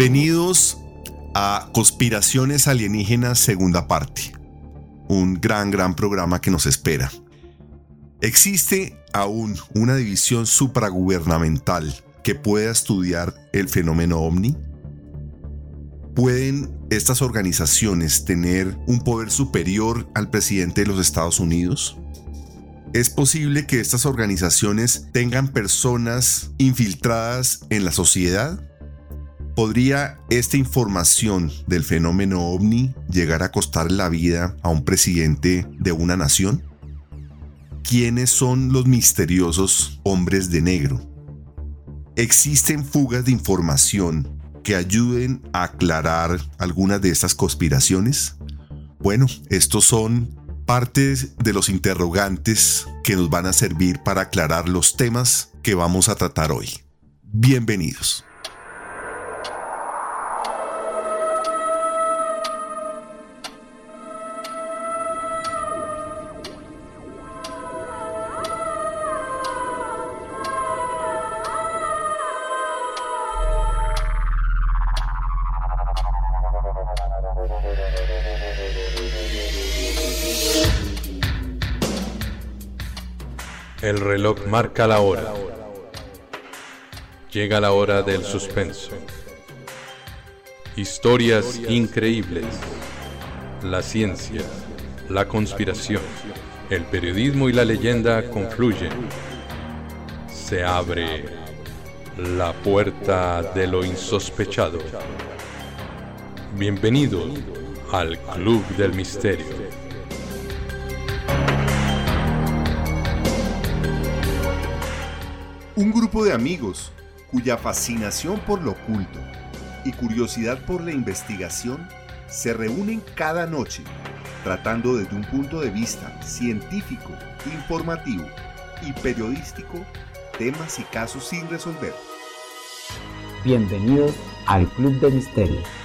bienvenidos a Conspiraciones Alienígenas segunda parte. Un gran, gran programa que nos espera. Existe aún una división supragubernamental que pueda estudiar el fenómeno ovni. ¿Pueden estas organizaciones tener un poder superior al presidente de los Estados Unidos? ¿Es posible que estas organizaciones tengan personas infiltradas en la sociedad? ¿Podría esta información del fenómeno ovni llegar a costar la vida a un presidente de una nación? ¿Quiénes son los misteriosos hombres de negro? ¿Existen fugas de información que ayuden a aclarar algunas de estas conspiraciones? Bueno, estos son partes de los interrogantes que nos van a servir para aclarar los temas que vamos a tratar hoy. Bienvenidos. El reloj marca la hora. Llega la hora del suspenso. Historias increíbles. La ciencia, la conspiración, el periodismo y la leyenda confluyen. Se abre la puerta de lo insospechado. Bienvenido al Club del Misterio. Un grupo de amigos cuya fascinación por lo oculto y curiosidad por la investigación se reúnen cada noche tratando desde un punto de vista científico, informativo y periodístico temas y casos sin resolver. Bienvenidos al Club de Misterio.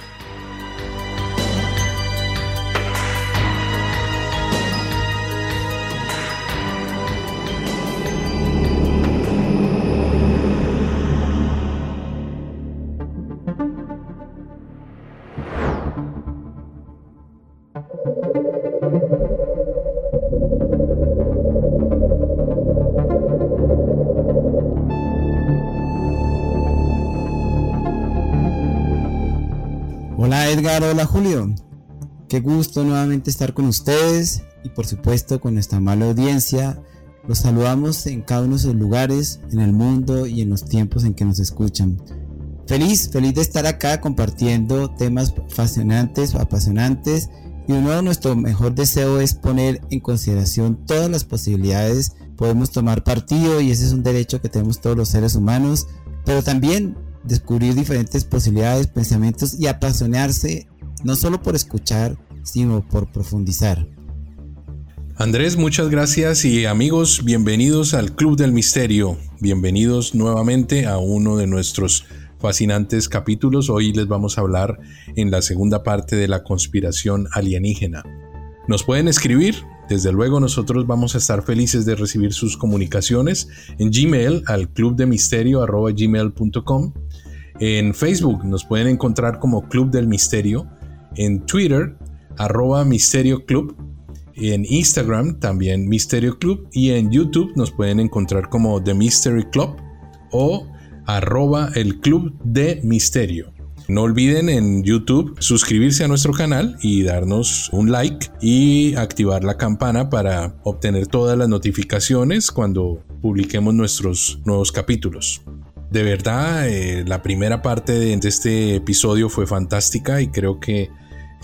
Hola Julio. Qué gusto nuevamente estar con ustedes y por supuesto con nuestra amable audiencia. Los saludamos en cada uno de sus lugares, en el mundo y en los tiempos en que nos escuchan. Feliz, feliz de estar acá compartiendo temas fascinantes, apasionantes y uno de nuestro mejor deseo es poner en consideración todas las posibilidades. Podemos tomar partido y ese es un derecho que tenemos todos los seres humanos, pero también descubrir diferentes posibilidades, pensamientos y apasionarse no solo por escuchar, sino por profundizar. Andrés, muchas gracias y amigos, bienvenidos al Club del Misterio. Bienvenidos nuevamente a uno de nuestros fascinantes capítulos. Hoy les vamos a hablar en la segunda parte de la conspiración alienígena. Nos pueden escribir, desde luego nosotros vamos a estar felices de recibir sus comunicaciones en Gmail al clubdemisterio.gmail.com en Facebook nos pueden encontrar como Club del Misterio. En Twitter, arroba Misterio Club. En Instagram también Misterio Club. Y en YouTube nos pueden encontrar como The Mystery Club o arroba el Club de Misterio. No olviden en YouTube suscribirse a nuestro canal y darnos un like y activar la campana para obtener todas las notificaciones cuando publiquemos nuestros nuevos capítulos. De verdad, eh, la primera parte de este episodio fue fantástica y creo que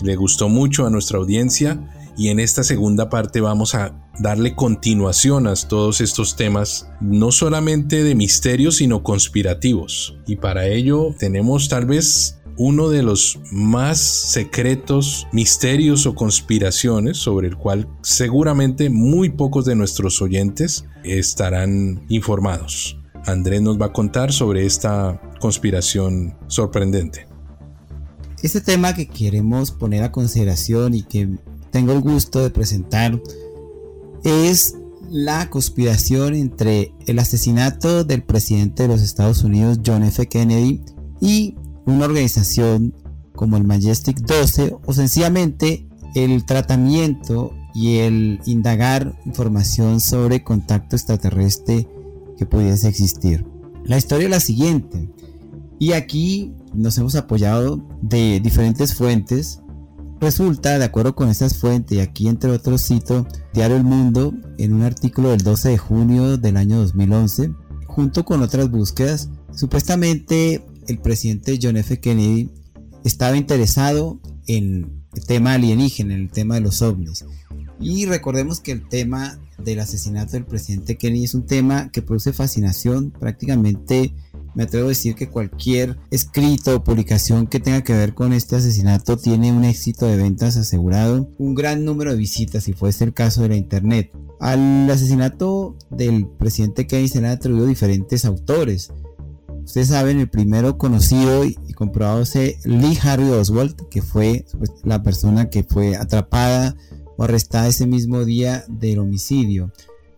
le gustó mucho a nuestra audiencia. Y en esta segunda parte vamos a darle continuación a todos estos temas, no solamente de misterio, sino conspirativos. Y para ello tenemos tal vez uno de los más secretos misterios o conspiraciones sobre el cual seguramente muy pocos de nuestros oyentes estarán informados. Andrés nos va a contar sobre esta conspiración sorprendente. Este tema que queremos poner a consideración y que tengo el gusto de presentar es la conspiración entre el asesinato del presidente de los Estados Unidos, John F. Kennedy, y una organización como el Majestic 12, o sencillamente el tratamiento y el indagar información sobre contacto extraterrestre que pudiese existir. La historia es la siguiente, y aquí nos hemos apoyado de diferentes fuentes. Resulta, de acuerdo con estas fuentes, y aquí entre otros cito Diario El Mundo, en un artículo del 12 de junio del año 2011, junto con otras búsquedas, supuestamente el presidente John F. Kennedy estaba interesado en el tema alienígena, en el tema de los ovnis. Y recordemos que el tema del asesinato del presidente Kennedy es un tema que produce fascinación prácticamente me atrevo a decir que cualquier escrito o publicación que tenga que ver con este asesinato tiene un éxito de ventas asegurado, un gran número de visitas si fuese el caso de la internet. Al asesinato del presidente Kennedy se le han atribuido diferentes autores. Ustedes saben, el primero conocido y comprobado es Lee Harvey Oswald, que fue pues, la persona que fue atrapada o arrestada ese mismo día del homicidio.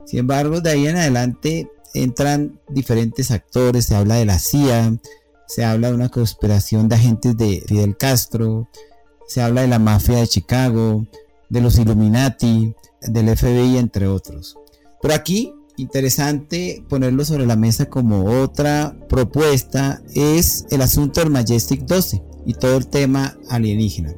Sin embargo, de ahí en adelante entran diferentes actores, se habla de la CIA, se habla de una conspiración de agentes de Fidel Castro, se habla de la mafia de Chicago, de los Illuminati, del FBI, entre otros. Pero aquí, interesante ponerlo sobre la mesa como otra propuesta, es el asunto del Majestic 12 y todo el tema alienígena.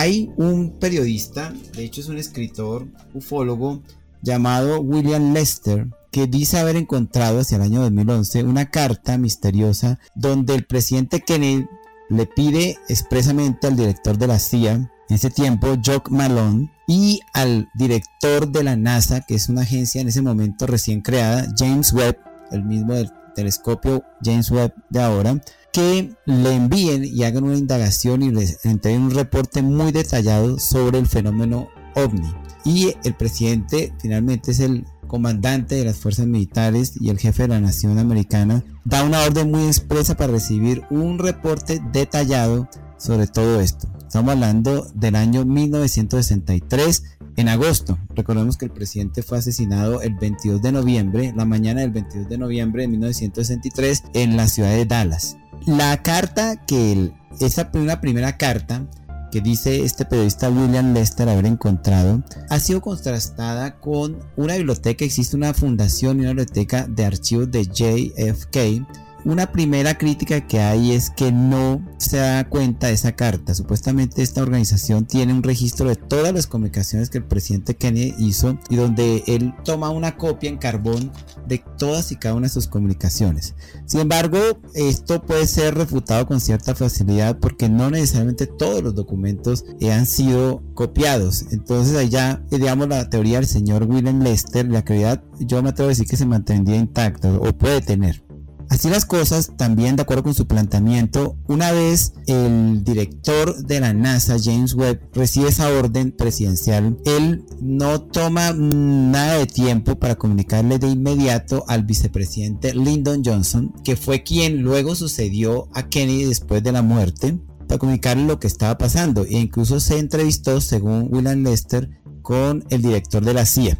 Hay un periodista, de hecho es un escritor, ufólogo, llamado William Lester, que dice haber encontrado hacia el año 2011 una carta misteriosa donde el presidente Kennedy le pide expresamente al director de la CIA, en ese tiempo, Jock Malone, y al director de la NASA, que es una agencia en ese momento recién creada, James Webb, el mismo del telescopio James Webb de ahora, que le envíen y hagan una indagación y les entreguen un reporte muy detallado sobre el fenómeno ovni. Y el presidente finalmente es el comandante de las fuerzas militares y el jefe de la nación americana, da una orden muy expresa para recibir un reporte detallado sobre todo esto. Estamos hablando del año 1963, en agosto. Recordemos que el presidente fue asesinado el 22 de noviembre, la mañana del 22 de noviembre de 1963, en la ciudad de Dallas. La carta que, esa una primera carta, que dice este periodista William Lester haber encontrado ha sido contrastada con una biblioteca, existe una fundación y una biblioteca de archivos de JFK una primera crítica que hay es que no se da cuenta de esa carta. Supuestamente esta organización tiene un registro de todas las comunicaciones que el presidente Kennedy hizo y donde él toma una copia en carbón de todas y cada una de sus comunicaciones. Sin embargo, esto puede ser refutado con cierta facilidad porque no necesariamente todos los documentos han sido copiados. Entonces allá, digamos, la teoría del señor William Lester, la actividad yo me atrevo a decir que se mantendría intacta o puede tener. Así las cosas, también de acuerdo con su planteamiento, una vez el director de la NASA, James Webb, recibe esa orden presidencial, él no toma nada de tiempo para comunicarle de inmediato al vicepresidente Lyndon Johnson, que fue quien luego sucedió a Kennedy después de la muerte, para comunicarle lo que estaba pasando e incluso se entrevistó, según William Lester, con el director de la CIA.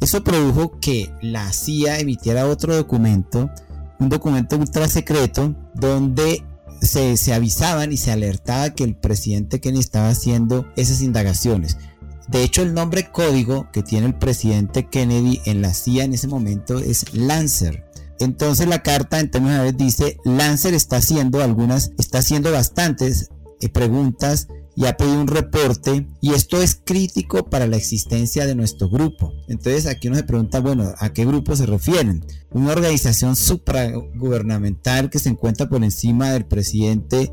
Eso produjo que la CIA emitiera otro documento un documento ultra secreto donde se, se, avisaban y se alertaba que el presidente Kennedy estaba haciendo esas indagaciones. De hecho, el nombre código que tiene el presidente Kennedy en la CIA en ese momento es Lancer. Entonces la carta en términos de dice, Lancer está haciendo algunas, está haciendo bastantes eh, preguntas y ha pedido un reporte y esto es crítico para la existencia de nuestro grupo. Entonces aquí uno se pregunta, bueno, ¿a qué grupo se refieren? Una organización supragubernamental que se encuentra por encima del presidente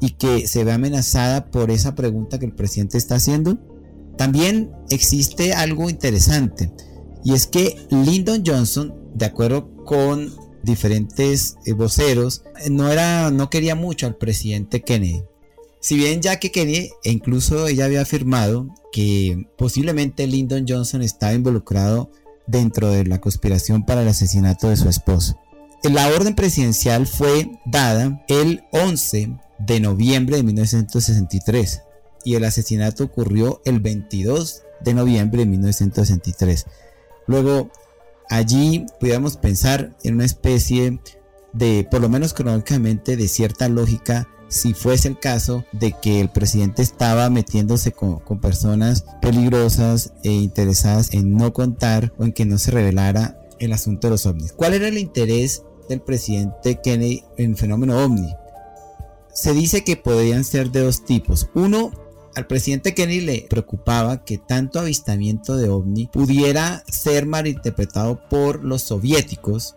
y que se ve amenazada por esa pregunta que el presidente está haciendo. También existe algo interesante y es que Lyndon Johnson, de acuerdo con diferentes eh, voceros, no era no quería mucho al presidente Kennedy. Si bien Jackie Kennedy, e incluso ella había afirmado que posiblemente Lyndon Johnson estaba involucrado dentro de la conspiración para el asesinato de su esposo. La orden presidencial fue dada el 11 de noviembre de 1963. y el asesinato ocurrió el 22 de noviembre de 1963. Luego, allí pudiéramos pensar en una especie de, por lo menos cronológicamente, de cierta lógica si fuese el caso de que el presidente estaba metiéndose con, personas peligrosas e interesadas en no contar o en que no se revelara el asunto de los ovnis. ¿Cuál era el interés del presidente Kennedy en el fenómeno ovni? Se dice que podrían ser de dos tipos. Uno, al presidente Kennedy le preocupaba que tanto avistamiento de ovni pudiera ser malinterpretado por los soviéticos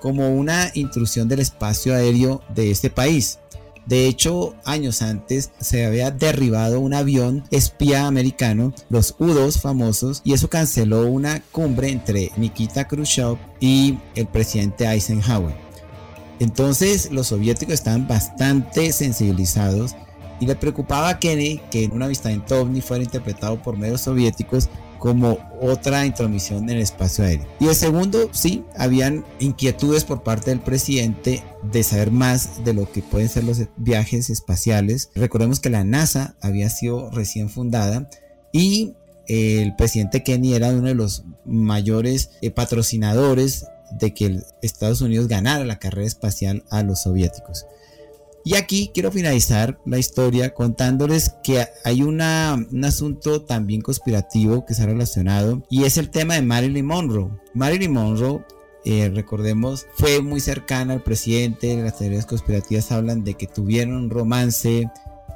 como una intrusión del espacio aéreo de este país. De hecho, años antes se había derribado un avión espía americano, los U-2 famosos, y eso canceló una cumbre entre Nikita Khrushchev y el presidente Eisenhower. Entonces los soviéticos estaban bastante sensibilizados y le preocupaba a Kennedy que un avistamiento ovni fuera interpretado por medios soviéticos como otra intromisión en el espacio aéreo. Y el segundo, sí, habían inquietudes por parte del presidente de saber más de lo que pueden ser los viajes espaciales. Recordemos que la NASA había sido recién fundada y el presidente Kennedy era uno de los mayores eh, patrocinadores de que Estados Unidos ganara la carrera espacial a los soviéticos. Y aquí quiero finalizar la historia contándoles que hay un asunto también conspirativo que ha relacionado y es el tema de Marilyn Monroe. Marilyn Monroe eh, recordemos, fue muy cercana al presidente. Las teorías conspirativas hablan de que tuvieron un romance,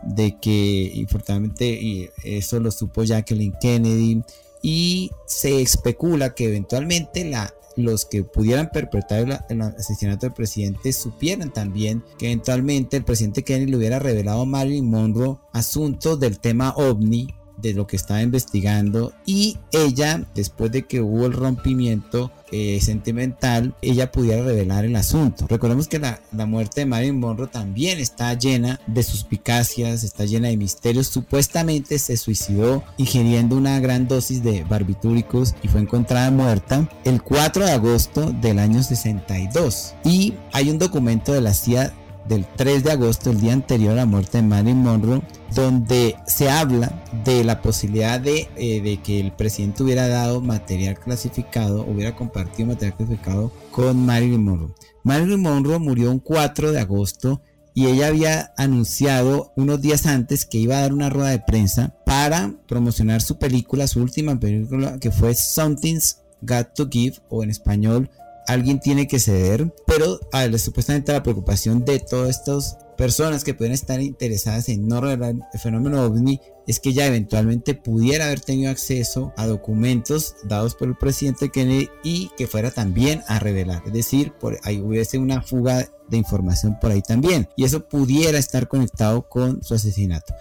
de que infortunadamente eso lo supo Jacqueline Kennedy. Y se especula que eventualmente la los que pudieran perpetrar el, asesinato del presidente supieran también que eventualmente el presidente Kennedy le hubiera revelado a Marilyn Monroe asuntos del tema ovni de lo que estaba investigando y ella, después de que hubo el rompimiento eh, sentimental, ella pudiera revelar el asunto. Recordemos que la, la, muerte de Marilyn Monroe también está llena de suspicacias, está llena de misterios. Supuestamente se suicidó ingiriendo una gran dosis de barbitúricos y fue encontrada muerta el 4 de agosto del año 62. Y hay un documento de la CIA del 3 de agosto, el día anterior a la muerte de Marilyn Monroe, donde se habla de la posibilidad de, eh, de, que el presidente hubiera dado material clasificado, hubiera compartido material clasificado con Marilyn Monroe. Marilyn Monroe murió un 4 de agosto y ella había anunciado unos días antes que iba a dar una rueda de prensa para promocionar su película, su última película, que fue Something's Got to Give, o en español, alguien tiene que ceder, pero a supuestamente la preocupación de todas estas personas que pueden estar interesadas en no revelar el fenómeno ovni es que ya eventualmente pudiera haber tenido acceso a documentos dados por el presidente Kennedy y que fuera también a revelar, es decir, ahí hubiese una fuga de información por ahí también y eso pudiera estar conectado con su asesinato.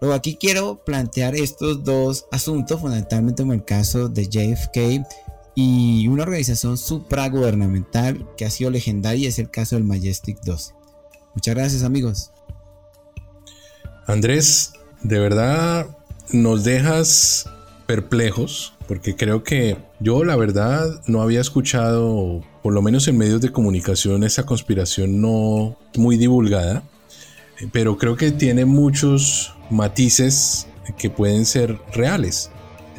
Luego aquí quiero plantear estos dos asuntos, fundamentalmente como el caso de JFK y una organización supragubernamental que ha sido legendaria es el caso del Majestic 12. Muchas gracias amigos. Andrés, de verdad nos dejas perplejos porque creo que yo la verdad no había escuchado, por lo menos en medios de comunicación, esa conspiración no muy divulgada, pero creo que tiene muchos matices que pueden ser reales.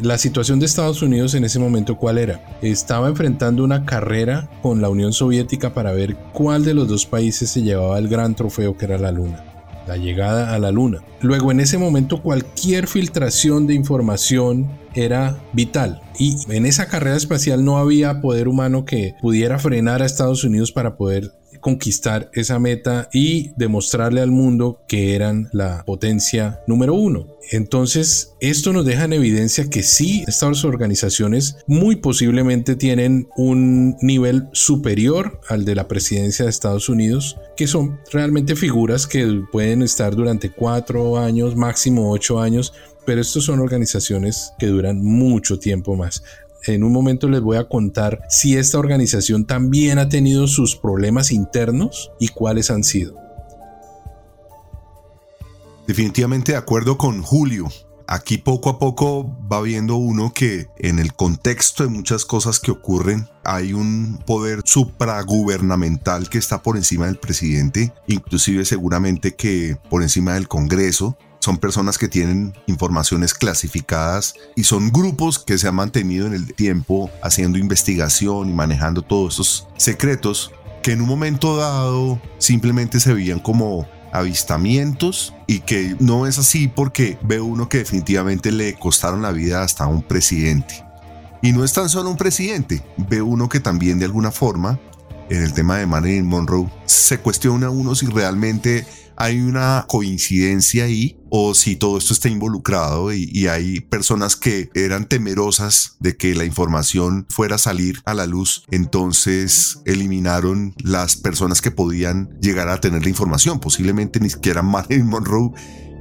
La situación de Estados Unidos en ese momento, ¿cuál era? Estaba enfrentando una carrera con la Unión Soviética para ver cuál de los dos países se llevaba el gran trofeo que era la Luna, la llegada a la Luna. Luego, en ese momento, cualquier filtración de información era vital. Y en esa carrera espacial no había poder humano que pudiera frenar a Estados Unidos para poder conquistar esa meta y demostrarle al mundo que eran la potencia número uno. Entonces, esto nos deja en evidencia que sí, estas organizaciones muy posiblemente tienen un nivel superior al de la presidencia de Estados Unidos, que son realmente figuras que pueden estar durante cuatro años, máximo ocho años, pero estos son organizaciones que duran mucho tiempo más en un momento les voy a contar si esta organización también ha tenido sus problemas internos y cuáles han sido. Definitivamente de acuerdo con Julio. Aquí poco a poco va viendo uno que en el contexto de muchas cosas que ocurren hay un poder supragubernamental que está por encima del presidente, inclusive seguramente que por encima del Congreso, son personas que tienen informaciones clasificadas y son grupos que se han mantenido en el tiempo haciendo investigación y manejando todos estos secretos que en un momento dado simplemente se veían como avistamientos y que no es así porque ve uno que definitivamente le costaron la vida hasta un presidente. Y no es tan solo un presidente, ve uno que también de alguna forma, en el tema de Marilyn Monroe, se cuestiona uno si realmente hay una coincidencia ahí o si todo esto está involucrado y, hay personas que eran temerosas de que la información fuera a salir a la luz, entonces eliminaron las personas que podían llegar a tener la información. Posiblemente ni siquiera Marilyn Monroe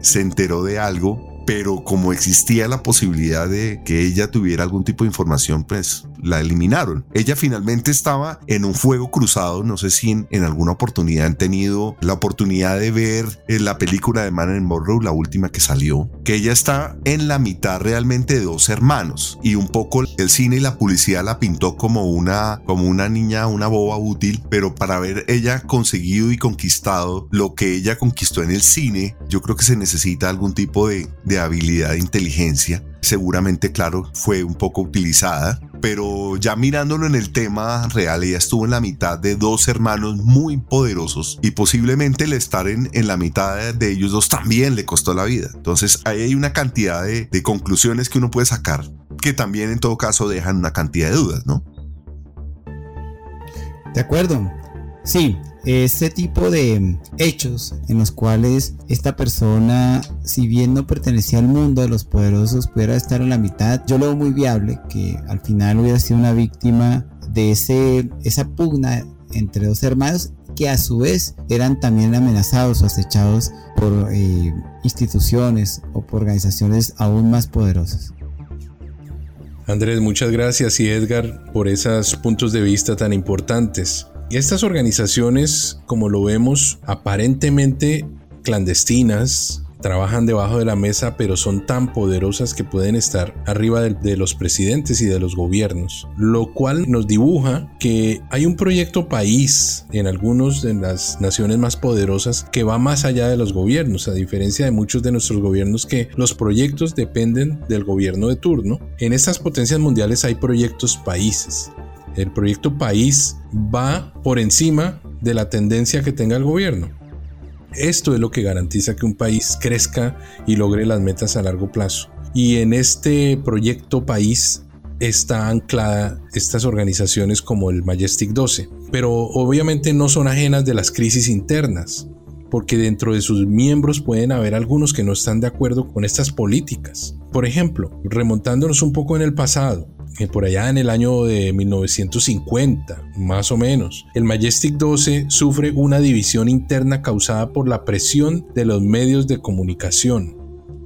se enteró de algo pero como existía la posibilidad de que ella tuviera algún tipo de información, pues la eliminaron. Ella finalmente estaba en un fuego cruzado, no sé si en, alguna oportunidad han tenido la oportunidad de ver en eh, la película de Marilyn Monroe, la última que salió, que ella está en la mitad realmente de dos hermanos y un poco el cine y la publicidad la pintó como una, como una niña, una boba útil, pero para haber ella conseguido y conquistado lo que ella conquistó en el cine, yo creo que se necesita algún tipo de de habilidad de inteligencia. Seguramente, claro, fue un poco utilizada, pero ya mirándolo en el tema real, ella estuvo en la mitad de dos hermanos muy poderosos y posiblemente el estar en, en la mitad de ellos dos también le costó la vida. Entonces ahí hay una cantidad de, de conclusiones que uno puede sacar que también en todo caso dejan una cantidad de dudas, ¿no? De acuerdo. Sí, este tipo de hechos en los cuales esta persona, si bien no pertenecía al mundo de los poderosos, pudiera estar en la mitad, yo lo veo muy viable que al final hubiera sido una víctima de ese, esa pugna entre dos hermanos que a su vez eran también amenazados o acechados por eh, instituciones o por organizaciones aún más poderosas. Andrés, muchas gracias y Edgar por esos puntos de vista tan importantes. Y estas organizaciones, como lo vemos, aparentemente clandestinas, trabajan debajo de la mesa, pero son tan poderosas que pueden estar arriba de, los presidentes y de los gobiernos, lo cual nos dibuja que hay un proyecto país en algunas de las naciones más poderosas que va más allá de los gobiernos, a diferencia de muchos de nuestros gobiernos que los proyectos dependen del gobierno de turno. En estas potencias mundiales hay proyectos países el proyecto país va por encima de la tendencia que tenga el gobierno. Esto es lo que garantiza que un país crezca y logre las metas a largo plazo. Y en este proyecto país está anclada estas organizaciones como el Majestic 12. Pero obviamente no son ajenas de las crisis internas, porque dentro de sus miembros pueden haber algunos que no están de acuerdo con estas políticas. Por ejemplo, remontándonos un poco en el pasado, por allá en el año de 1950, más o menos. El Majestic 12 sufre una división interna causada por la presión de los medios de comunicación.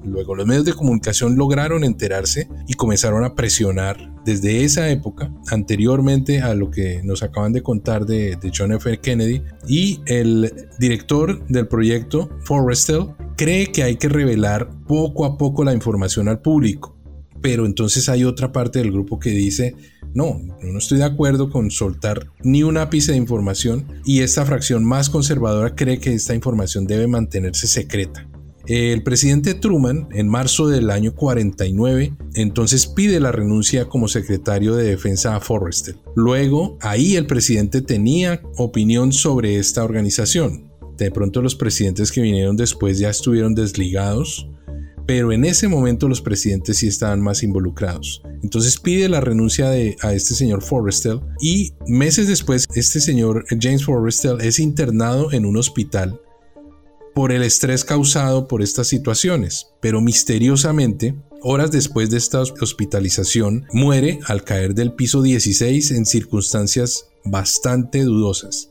Luego los medios de comunicación lograron enterarse y comenzaron a presionar desde esa época, anteriormente a lo que nos acaban de contar de, de John F. Kennedy, y el director del proyecto, Forrestal, cree que hay que revelar poco a poco la información al público pero entonces hay otra parte del grupo que dice, no, no estoy de acuerdo con soltar ni un ápice de información y esta fracción más conservadora cree que esta información debe mantenerse secreta. El presidente Truman, en marzo del año 49, entonces pide la renuncia como secretario de defensa a Forrestal. Luego, ahí el presidente tenía opinión sobre esta organización. De pronto los presidentes que vinieron después ya estuvieron desligados pero en ese momento los presidentes sí estaban más involucrados. Entonces pide la renuncia de, a este señor Forrestal y meses después este señor James Forrestal es internado en un hospital por el estrés causado por estas situaciones, pero misteriosamente, horas después de esta hospitalización, muere al caer del piso 16 en circunstancias bastante dudosas.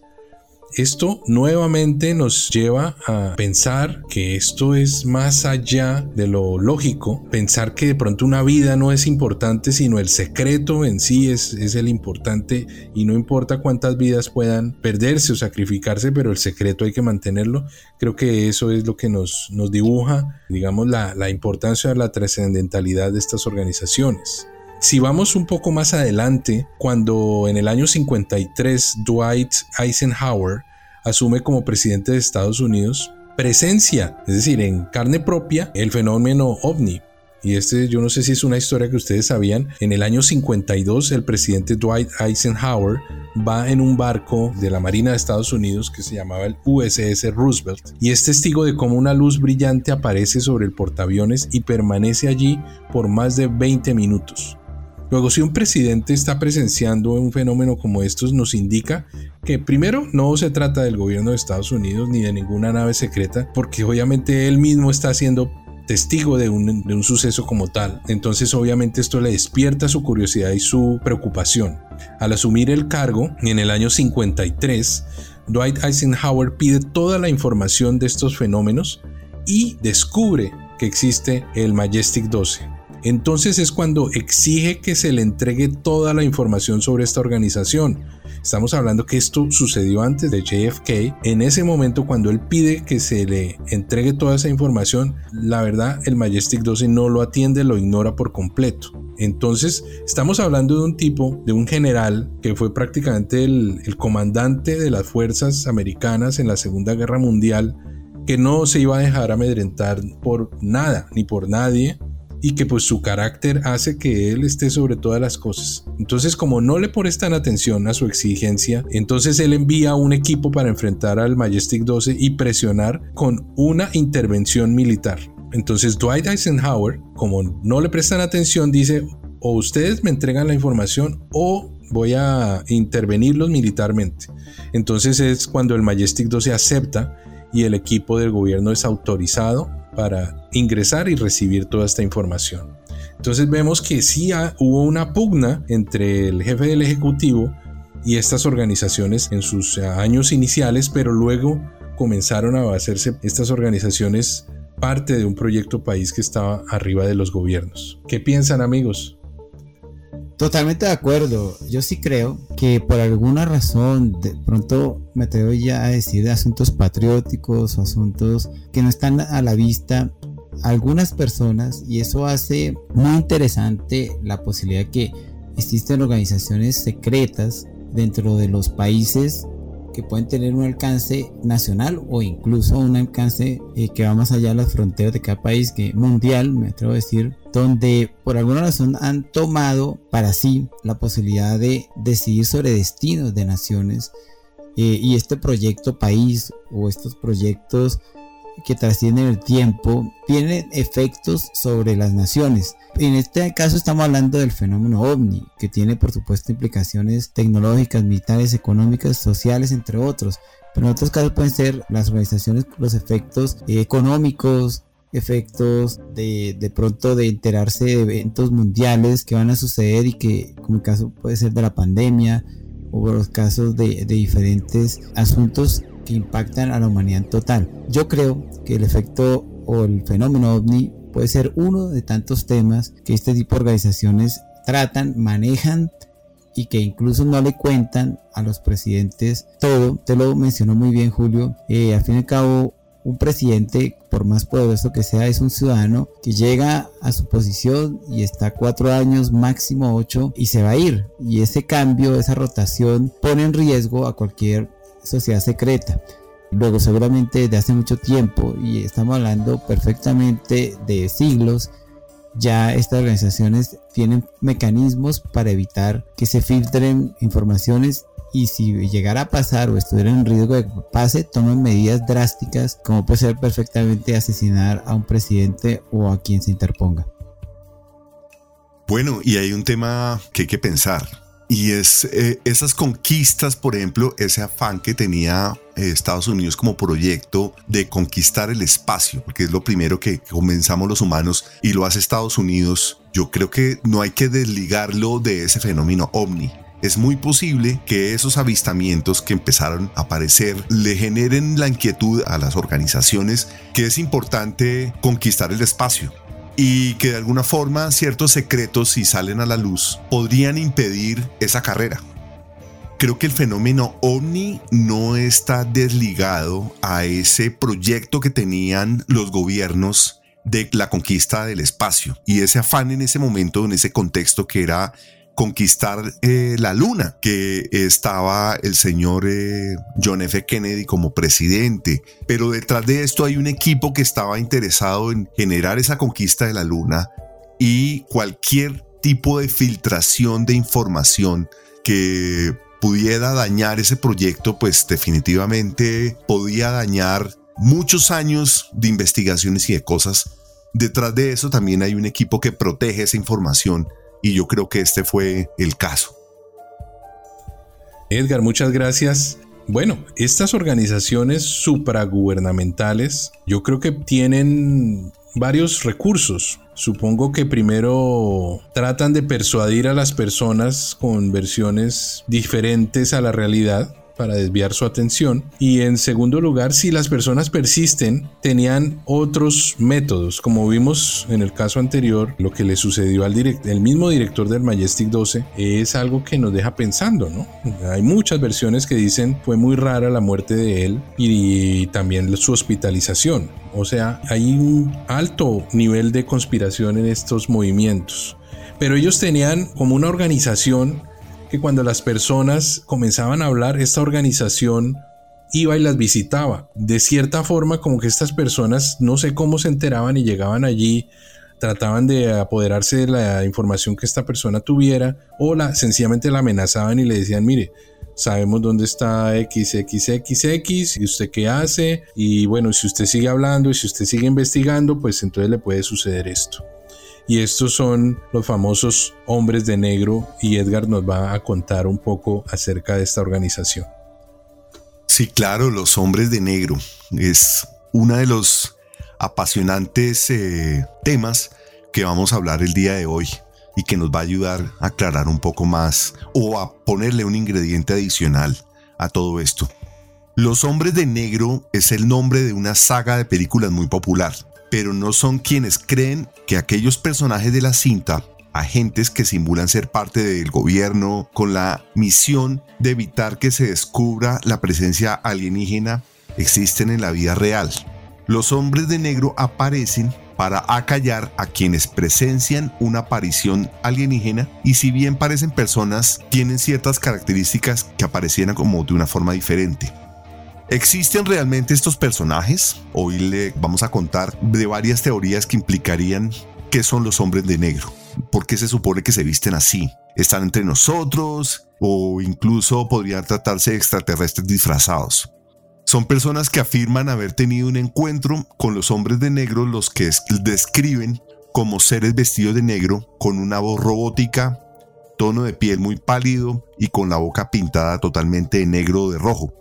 Esto nuevamente nos lleva a pensar que esto es más allá de lo lógico, pensar que de pronto una vida no es importante, sino el secreto en sí es, es el importante y no importa cuántas vidas puedan perderse o sacrificarse, pero el secreto hay que mantenerlo. Creo que eso es lo que nos, nos dibuja, digamos, la, la importancia de la trascendentalidad de estas organizaciones. Si vamos un poco más adelante, cuando en el año 53 Dwight Eisenhower asume como presidente de Estados Unidos, presencia, es decir, en carne propia, el fenómeno ovni. Y este, yo no sé si es una historia que ustedes sabían. En el año 52, el presidente Dwight Eisenhower va en un barco de la Marina de Estados Unidos que se llamaba el USS Roosevelt y es testigo de cómo una luz brillante aparece sobre el portaaviones y permanece allí por más de 20 minutos. Luego, si un presidente está presenciando un fenómeno como estos, nos indica que primero no se trata del gobierno de Estados Unidos ni de ninguna nave secreta, porque obviamente él mismo está haciendo testigo de un, suceso como tal. Entonces obviamente esto le despierta su curiosidad y su preocupación. Al asumir el cargo en el año 53, Dwight Eisenhower pide toda la información de estos fenómenos y descubre que existe el Majestic 12. Entonces es cuando exige que se le entregue toda la información sobre esta organización, Estamos hablando que esto sucedió antes de JFK. En ese momento, cuando él pide que se le entregue toda esa información, la verdad, el Majestic 12 no lo atiende, lo ignora por completo. Entonces, estamos hablando de un tipo, de un general que fue prácticamente el, el comandante de las fuerzas americanas en la Segunda Guerra Mundial, que no se iba a dejar amedrentar por nada ni por nadie y que pues su carácter hace que él esté sobre todas las cosas. Entonces como no le prestan atención a su exigencia, entonces él envía un equipo para enfrentar al Majestic 12 y presionar con una intervención militar. Entonces Dwight Eisenhower, como no le prestan atención, dice o ustedes me entregan la información o voy a intervenirlos militarmente. Entonces es cuando el Majestic 12 acepta y el equipo del gobierno es autorizado para ingresar y recibir toda esta información. Entonces vemos que sí hubo una pugna entre el jefe del Ejecutivo y estas organizaciones en sus eh, años iniciales, pero luego comenzaron a hacerse estas organizaciones parte de un proyecto país que estaba arriba de los gobiernos. ¿Qué piensan amigos? Totalmente de acuerdo. Yo sí creo que por alguna razón, de pronto me atrevo ya a decir de asuntos patrióticos o asuntos que no están a la vista, algunas personas, y eso hace muy interesante la posibilidad que existen organizaciones secretas dentro de los países que pueden tener un alcance nacional o incluso un alcance eh, que va más allá de las fronteras de cada país, que mundial, me atrevo a decir, donde por alguna razón han tomado para sí la posibilidad de decidir sobre destinos de naciones eh, y este proyecto país o estos proyectos que trascienden el tiempo tienen efectos sobre las naciones. En este caso estamos hablando del fenómeno ovni, que tiene por supuesto implicaciones tecnológicas, militares, económicas, sociales, entre otros. Pero en otros casos pueden ser las organizaciones, los efectos económicos, efectos de, de pronto de enterarse de eventos mundiales que van a suceder y que como el caso puede ser de la pandemia o los casos de, de diferentes asuntos que impactan a la humanidad en total. Yo creo que el efecto o el fenómeno ovni puede ser uno de tantos temas que este tipo de organizaciones tratan, manejan y que incluso no le cuentan a los presidentes todo. Te lo mencionó muy bien Julio. Eh, al fin y al cabo, un presidente, por más poderoso que sea, es un ciudadano que llega a su posición y está cuatro años, máximo ocho, y se va a ir. Y ese cambio, esa rotación, pone en riesgo a cualquier sociedad secreta. Luego seguramente desde hace mucho tiempo, y estamos hablando perfectamente de siglos, ya estas organizaciones tienen mecanismos para evitar que se filtren informaciones y si llegara a pasar o estuviera en riesgo de que pase, tomen medidas drásticas como puede ser perfectamente asesinar a un presidente o a quien se interponga. Bueno, y hay un tema que hay que pensar y es eh, esas conquistas, por ejemplo, ese afán que tenía eh, Estados Unidos como proyecto de conquistar el espacio, porque es lo primero que comenzamos los humanos y lo hace Estados Unidos. Yo creo que no hay que desligarlo de ese fenómeno ovni. Es muy posible que esos avistamientos que empezaron a aparecer le generen la inquietud a las organizaciones que es importante conquistar el espacio y que de alguna forma ciertos secretos si salen a la luz podrían impedir esa carrera. Creo que el fenómeno ovni no está desligado a ese proyecto que tenían los gobiernos de la conquista del espacio y ese afán en ese momento, en ese contexto que era conquistar eh, la luna, que estaba el señor eh, John F. Kennedy como presidente. Pero detrás de esto hay un equipo que estaba interesado en generar esa conquista de la luna y cualquier tipo de filtración de información que pudiera dañar ese proyecto, pues definitivamente podía dañar muchos años de investigaciones y de cosas. Detrás de eso también hay un equipo que protege esa información y yo creo que este fue el caso. Edgar, muchas gracias. Bueno, estas organizaciones supragubernamentales yo creo que tienen varios recursos. Supongo que primero tratan de persuadir a las personas con versiones diferentes a la realidad para desviar su atención. Y en segundo lugar, si las personas persisten, tenían otros métodos. Como vimos en el caso anterior, lo que le sucedió al el mismo director del Majestic 12 es algo que nos deja pensando, ¿no? Hay muchas versiones que dicen fue muy rara la muerte de él y también su hospitalización. O sea, hay un alto nivel de conspiración en estos movimientos. Pero ellos tenían como una organización que cuando las personas comenzaban a hablar, esta organización iba y las visitaba. De cierta forma, como que estas personas no sé cómo se enteraban y llegaban allí, trataban de apoderarse de la información que esta persona tuviera o la, sencillamente la amenazaban y le decían, mire, sabemos dónde está XXXX y usted qué hace y bueno, si usted sigue hablando y si usted sigue investigando, pues entonces le puede suceder esto. Y estos son los famosos hombres de negro y Edgar nos va a contar un poco acerca de esta organización. Sí, claro, los hombres de negro es uno de los apasionantes eh, temas que vamos a hablar el día de hoy y que nos va a ayudar a aclarar un poco más o a ponerle un ingrediente adicional a todo esto. Los hombres de negro es el nombre de una saga de películas muy popular pero no son quienes creen que aquellos personajes de la cinta, agentes que simulan ser parte del gobierno con la misión de evitar que se descubra la presencia alienígena, existen en la vida real. Los hombres de negro aparecen para acallar a quienes presencian una aparición alienígena y si bien parecen personas, tienen ciertas características que aparecieran como de una forma diferente. ¿Existen realmente estos personajes? Hoy le vamos a contar de varias teorías que implicarían qué son los hombres de negro. ¿Por qué se supone que se visten así? ¿Están entre nosotros? ¿O incluso podrían tratarse de extraterrestres disfrazados? Son personas que afirman haber tenido un encuentro con los hombres de negro, los que describen como seres vestidos de negro, con una voz robótica, tono de piel muy pálido y con la boca pintada totalmente de negro o de rojo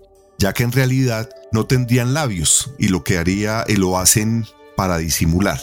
ya que en realidad no tendrían labios y lo que haría y lo hacen para disimular.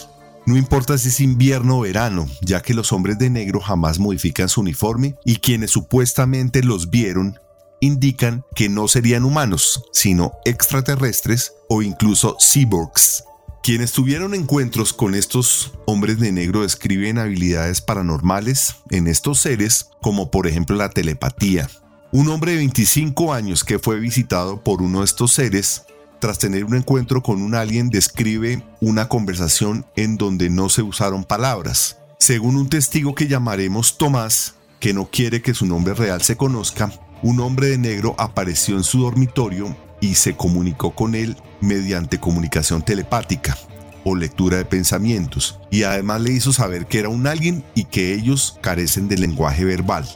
No importa si es invierno o verano, ya que los hombres de negro jamás modifican su uniforme y quienes supuestamente los vieron indican que no serían humanos, sino extraterrestres o incluso cyborgs. Quienes tuvieron encuentros con estos hombres de negro describen habilidades paranormales en estos seres, como por ejemplo la telepatía, un hombre de 25 años que fue visitado por uno de estos seres, tras tener un encuentro con un alien, describe una conversación en donde no se usaron palabras. Según un testigo que llamaremos Tomás, que no quiere que su nombre real se conozca, un hombre de negro apareció en su dormitorio y se comunicó con él mediante comunicación telepática o lectura de pensamientos, y además le hizo saber que era un alguien y que ellos carecen de lenguaje verbal.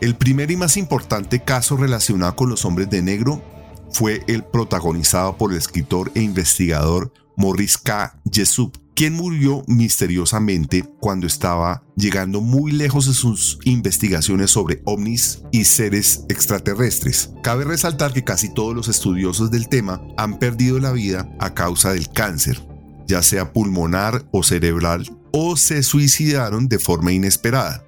El primer y más importante caso relacionado con los hombres de negro fue el protagonizado por el escritor e investigador Maurice K. Jessup, quien murió misteriosamente cuando estaba llegando muy lejos de sus investigaciones sobre ovnis y seres extraterrestres. Cabe resaltar que casi todos los estudiosos del tema han perdido la vida a causa del cáncer, ya sea pulmonar o cerebral, o se suicidaron de forma inesperada.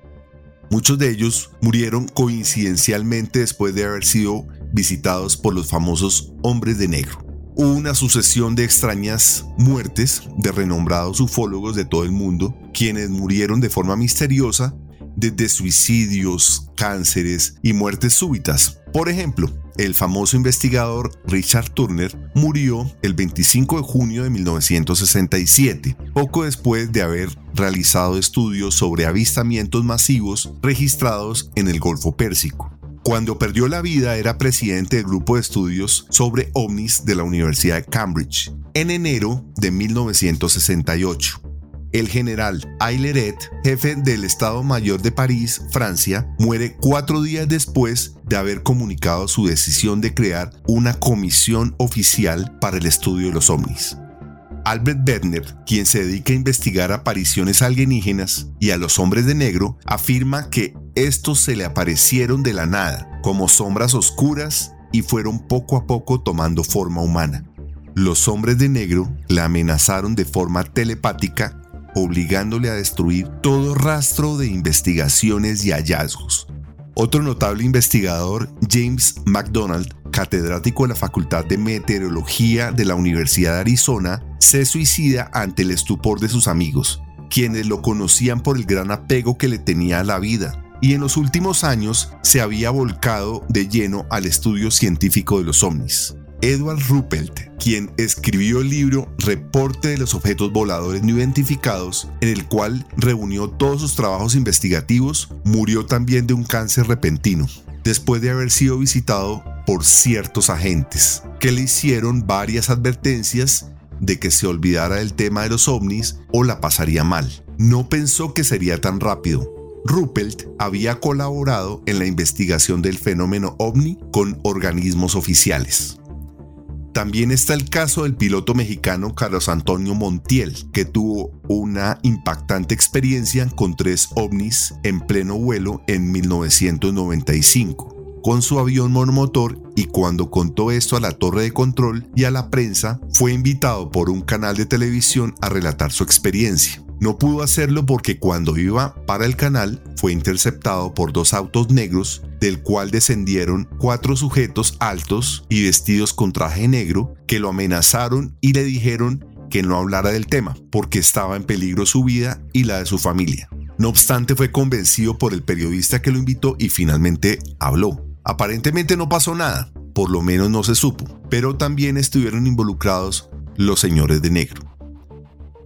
Muchos de ellos murieron coincidencialmente después de haber sido visitados por los famosos hombres de negro. Hubo una sucesión de extrañas muertes de renombrados ufólogos de todo el mundo, quienes murieron de forma misteriosa desde suicidios, cánceres y muertes súbitas. Por ejemplo, el famoso investigador Richard Turner murió el 25 de junio de 1967, poco después de haber realizado estudios sobre avistamientos masivos registrados en el Golfo Pérsico. Cuando perdió la vida era presidente del grupo de estudios sobre ovnis de la Universidad de Cambridge en enero de 1968. El general Aileret, jefe del Estado Mayor de París, Francia, muere cuatro días después de haber comunicado su decisión de crear una comisión oficial para el estudio de los ovnis. Albert Bedner, quien se dedica a investigar apariciones alienígenas y a los hombres de negro, afirma que estos se le aparecieron de la nada, como sombras oscuras, y fueron poco a poco tomando forma humana. Los hombres de negro la amenazaron de forma telepática obligándole a destruir todo rastro de investigaciones y hallazgos. Otro notable investigador, James McDonald, catedrático de la Facultad de Meteorología de la Universidad de Arizona, se suicida ante el estupor de sus amigos, quienes lo conocían por el gran apego que le tenía a la vida, y en los últimos años se había volcado de lleno al estudio científico de los ovnis. Edward Ruppelt, quien escribió el libro Reporte de los objetos voladores no identificados, en el cual reunió todos sus trabajos investigativos, murió también de un cáncer repentino, después de haber sido visitado por ciertos agentes, que le hicieron varias advertencias de que se olvidara del tema de los ovnis o la pasaría mal. No pensó que sería tan rápido, Ruppelt había colaborado en la investigación del fenómeno ovni con organismos oficiales. También está el caso del piloto mexicano Carlos Antonio Montiel, que tuvo una impactante experiencia con tres ovnis en pleno vuelo en 1995 con su avión monomotor y cuando contó esto a la torre de control y a la prensa, fue invitado por un canal de televisión a relatar su experiencia. No pudo hacerlo porque cuando iba para el canal fue interceptado por dos autos negros del cual descendieron cuatro sujetos altos y vestidos con traje negro que lo amenazaron y le dijeron que no hablara del tema porque estaba en peligro su vida y la de su familia. No obstante fue convencido por el periodista que lo invitó y finalmente habló. Aparentemente no pasó nada, por lo menos no se supo, pero también estuvieron involucrados los señores de negro.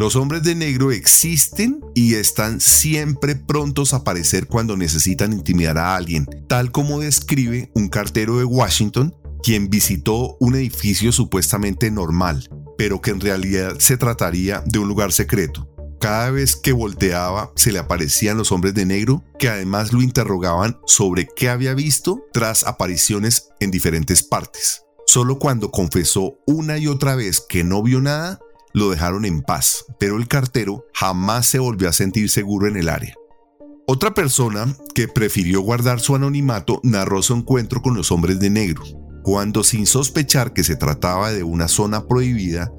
Los hombres de negro existen y están siempre prontos a aparecer cuando necesitan intimidar a alguien, tal como describe un cartero de Washington quien visitó un edificio supuestamente normal, pero que en realidad se trataría de un lugar secreto. Cada vez que volteaba se le aparecían los hombres de negro que además lo interrogaban sobre qué había visto tras apariciones en diferentes partes. Solo cuando confesó una y otra vez que no vio nada, lo dejaron en paz, pero el cartero jamás se volvió a sentir seguro en el área. Otra persona que prefirió guardar su anonimato narró su encuentro con los hombres de negro, cuando sin sospechar que se trataba de una zona prohibida,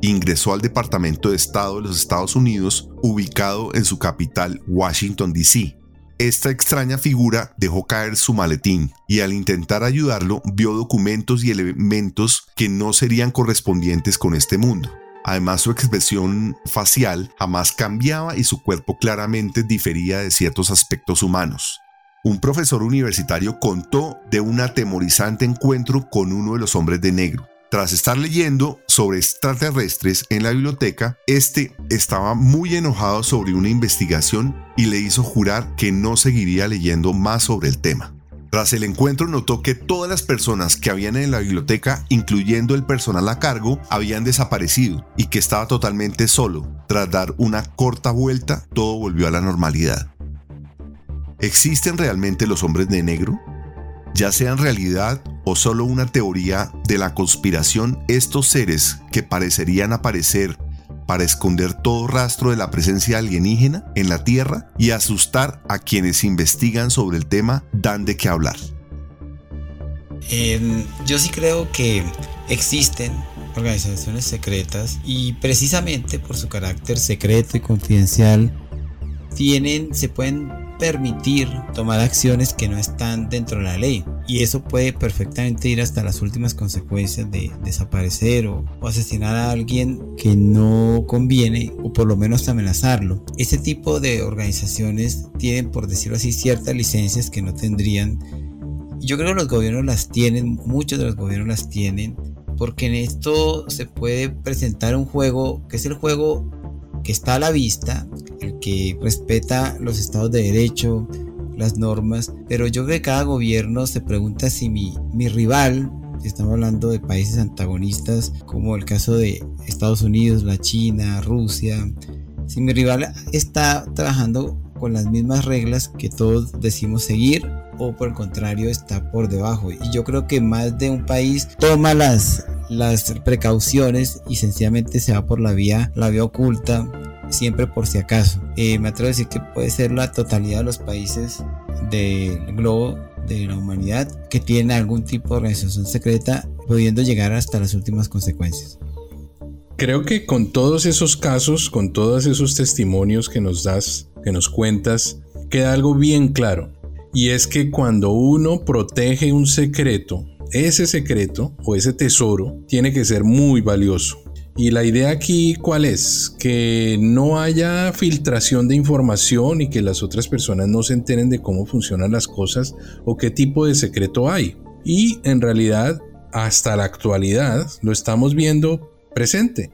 ingresó al Departamento de Estado de los Estados Unidos, ubicado en su capital, Washington, D.C. Esta extraña figura dejó caer su maletín y al intentar ayudarlo vio documentos y elementos que no serían correspondientes con este mundo. Además, su expresión facial jamás cambiaba y su cuerpo claramente difería de ciertos aspectos humanos. Un profesor universitario contó de un atemorizante encuentro con uno de los hombres de negro. Tras estar leyendo sobre extraterrestres en la biblioteca, este estaba muy enojado sobre una investigación y le hizo jurar que no seguiría leyendo más sobre el tema. Tras el encuentro notó que todas las personas que habían en la biblioteca, incluyendo el personal a cargo, habían desaparecido y que estaba totalmente solo. Tras dar una corta vuelta, todo volvió a la normalidad. ¿Existen realmente los hombres de negro? Ya sean realidad o solo una teoría de la conspiración, estos seres que parecerían aparecer para esconder todo rastro de la presencia alienígena en la Tierra y asustar a quienes investigan sobre el tema dan de qué hablar. yo sí creo que existen organizaciones secretas y precisamente por su carácter secreto y confidencial tienen, se pueden permitir tomar acciones que no están dentro de la ley. Y eso puede perfectamente ir hasta las últimas consecuencias de desaparecer o, asesinar a alguien que no conviene o por lo menos amenazarlo. Este tipo de organizaciones tienen, por decirlo así, ciertas licencias que no tendrían yo creo que los gobiernos las tienen, muchos de los gobiernos las tienen, porque en esto se puede presentar un juego que es el juego que está a la vista, el que respeta los estados de derecho, las normas, pero yo creo que cada gobierno se pregunta si mi, rival, si estamos hablando de países antagonistas, como el caso de Estados Unidos, la China, Rusia, si mi rival está trabajando con las mismas reglas que todos decimos seguir o por el contrario está por debajo. Y yo creo que más de un país toma las, las precauciones y sencillamente se va por la vía, la vía oculta, siempre por si acaso. Eh, me atrevo a decir que puede ser la totalidad de los países del globo de la humanidad que tienen algún tipo de organización secreta pudiendo llegar hasta las últimas consecuencias. Creo que con todos esos casos, con todos esos testimonios que nos das, que nos cuentas, queda algo bien claro. Y es que cuando uno protege un secreto, ese secreto o ese tesoro tiene que ser muy valioso. Y la idea aquí cuál es? Que no haya filtración de información y que las otras personas no se enteren de cómo funcionan las cosas o qué tipo de secreto hay. Y en realidad, hasta la actualidad, lo estamos viendo presente.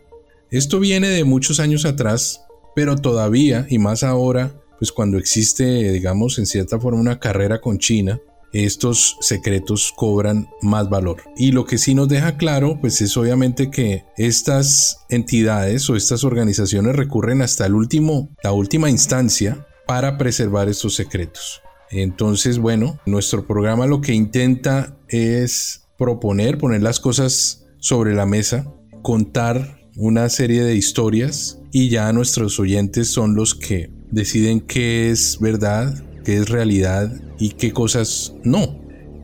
Esto viene de muchos años atrás, pero todavía, y más ahora, pues cuando existe, digamos, en cierta forma una carrera con China, estos secretos cobran más valor. Y lo que sí nos deja claro, pues es obviamente que estas entidades o estas organizaciones recurren hasta el último, la última instancia para preservar estos secretos. Entonces, bueno, nuestro programa lo que intenta es proponer, poner las cosas sobre la mesa, contar una serie de historias y ya nuestros oyentes son los que deciden qué es verdad, qué es realidad y qué cosas no.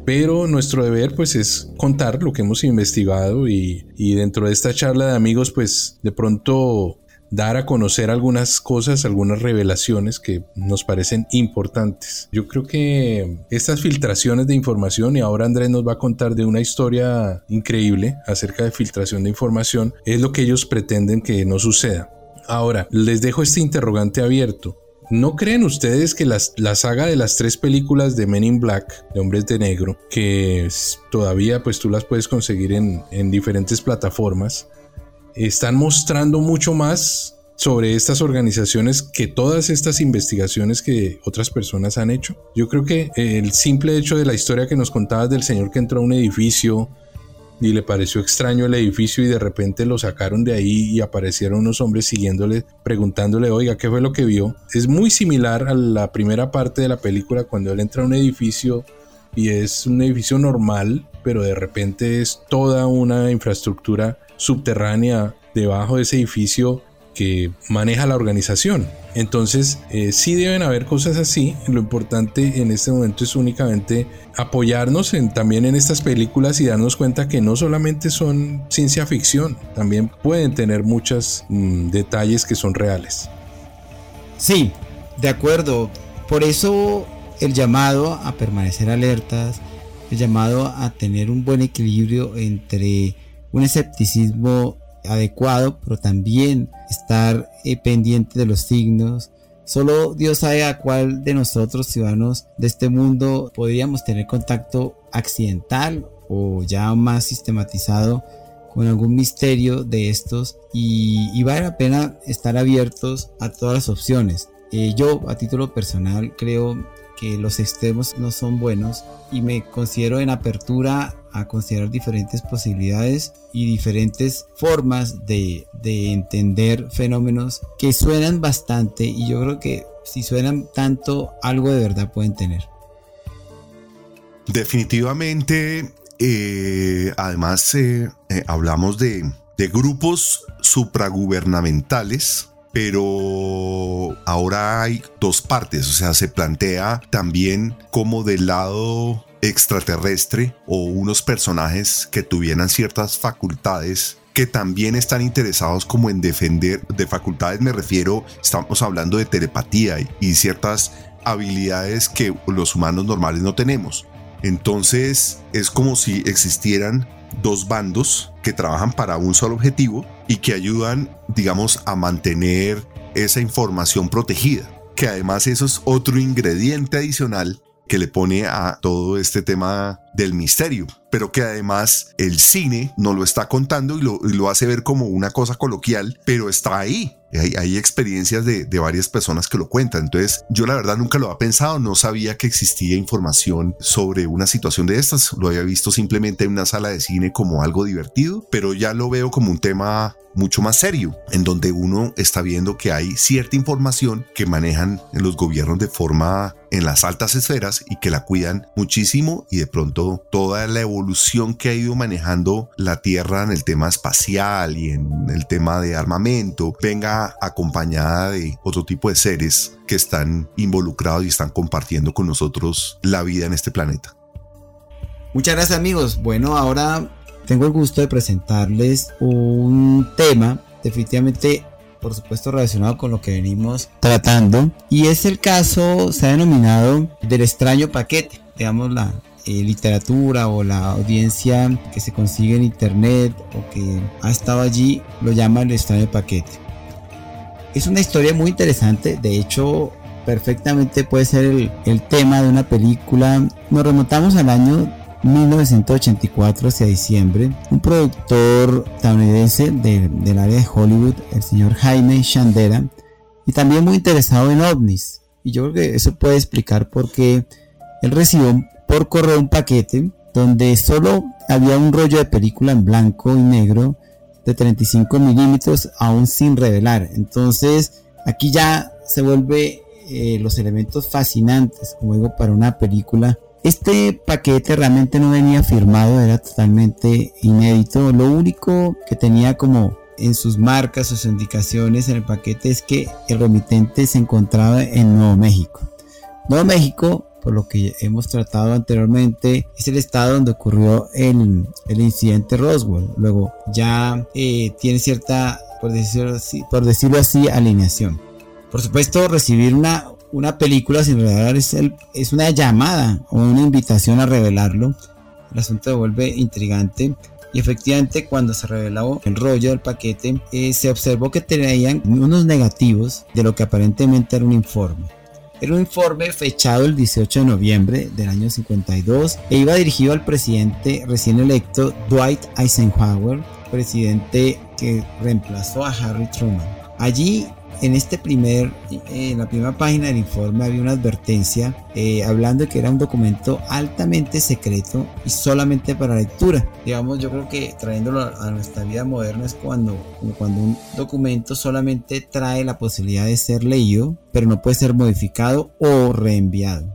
Pero nuestro deber pues es contar lo que hemos investigado y, y dentro de esta charla de amigos pues de pronto dar a conocer algunas cosas, algunas revelaciones que nos parecen importantes. Yo creo que estas filtraciones de información, y ahora Andrés nos va a contar de una historia increíble acerca de filtración de información, es lo que ellos pretenden que no suceda. Ahora, les dejo este interrogante abierto. ¿No creen ustedes que la saga de las tres películas de Men in Black, de Hombres de Negro, que todavía pues tú las puedes conseguir en, en diferentes plataformas, están mostrando mucho más sobre estas organizaciones que todas estas investigaciones que otras personas han hecho? Yo creo que el simple hecho de la historia que nos contabas del señor que entró a un edificio, y le pareció extraño el edificio y de repente lo sacaron de ahí y aparecieron unos hombres siguiéndole, preguntándole, oiga, ¿qué fue lo que vio? Es muy similar a la primera parte de la película cuando él entra a un edificio y es un edificio normal, pero de repente es toda una infraestructura subterránea debajo de ese edificio que maneja la organización. Entonces, eh, sí deben haber cosas así. Lo importante en este momento es únicamente apoyarnos en, también en estas películas y darnos cuenta que no solamente son ciencia ficción, también pueden tener muchos mm, detalles que son reales. Sí, de acuerdo. Por eso el llamado a permanecer alertas, el llamado a tener un buen equilibrio entre un escepticismo adecuado, pero también estar eh, pendiente de los signos. Solo Dios sabe a cuál de nosotros, ciudadanos de este mundo, podríamos tener contacto accidental o ya más sistematizado con algún misterio de estos y, vale la pena estar abiertos a todas las opciones. Eh, yo a título personal creo que los extremos no son buenos y me considero en apertura a considerar diferentes posibilidades y diferentes formas de, de entender fenómenos que suenan bastante y yo creo que si suenan tanto algo de verdad pueden tener. Definitivamente, eh, además eh, eh, hablamos de, de grupos supragubernamentales pero ahora hay dos partes, o sea, se plantea también como del lado extraterrestre o unos personajes que tuvieran ciertas facultades que también están interesados como en defender, de facultades me refiero, estamos hablando de telepatía y ciertas habilidades que los humanos normales no tenemos. Entonces es como si existieran dos bandos que trabajan para un solo objetivo y que ayudan, digamos, a mantener esa información protegida. Que además eso es otro ingrediente adicional que le pone a todo este tema del misterio, pero que además el cine no lo está contando y lo, lo hace ver como una cosa coloquial, pero está ahí. Hay, experiencias de, de, varias personas que lo cuentan. Entonces, yo la verdad nunca lo había pensado, no sabía que existía información sobre una situación de estas. Lo había visto simplemente en una sala de cine como algo divertido, pero ya lo veo como un tema mucho más serio, en donde uno está viendo que hay cierta información que manejan los gobiernos de forma en las altas esferas y que la cuidan muchísimo y de pronto toda la evolución que ha ido manejando la Tierra en el tema espacial y en el tema de armamento venga acompañada de otro tipo de seres que están involucrados y están compartiendo con nosotros la vida en este planeta. Muchas gracias amigos. Bueno, ahora tengo el gusto de presentarles un tema definitivamente por supuesto relacionado con lo que venimos tratando y es el caso se ha denominado del extraño paquete. Digamos la eh, literatura o la audiencia que se consigue en internet o que ha estado allí lo llama el extraño paquete. Es una historia muy interesante de hecho perfectamente puede ser el, el tema de una película. Nos remontamos al año 1984 hacia diciembre, un productor estadounidense del área de Hollywood, el señor Jaime Shandera, y también muy interesado en ovnis. Y yo creo que eso puede explicar por qué él recibió por correo un paquete donde solo había un rollo de película en blanco y negro de 35 milímetros aún sin revelar. Entonces aquí ya se vuelve eh, los elementos fascinantes, como digo, para una película este paquete realmente no venía firmado, era totalmente inédito. Lo único que tenía como en sus marcas, sus indicaciones en el paquete es que el remitente se encontraba en Nuevo México. Nuevo México, por lo que hemos tratado anteriormente, es el estado donde ocurrió el, incidente Roswell. Luego ya eh, tiene cierta, por decirlo, así, por decirlo así, alineación. Por supuesto, recibir una, una película sin revelar es, es una llamada o una invitación a revelarlo. El asunto se vuelve intrigante. Y efectivamente cuando se reveló el rollo del paquete, eh, se observó que tenían unos negativos de lo que aparentemente era un informe. Era un informe fechado el 18 de noviembre del año 52 e iba dirigido al presidente recién electo Dwight Eisenhower, presidente que reemplazó a Harry Truman. Allí en este primer, en la primera página del informe había una advertencia eh, hablando de que era un documento altamente secreto y solamente para lectura. Digamos, yo creo que trayéndolo a nuestra vida moderna es cuando, cuando un documento solamente trae la posibilidad de ser leído, pero no puede ser modificado o reenviado.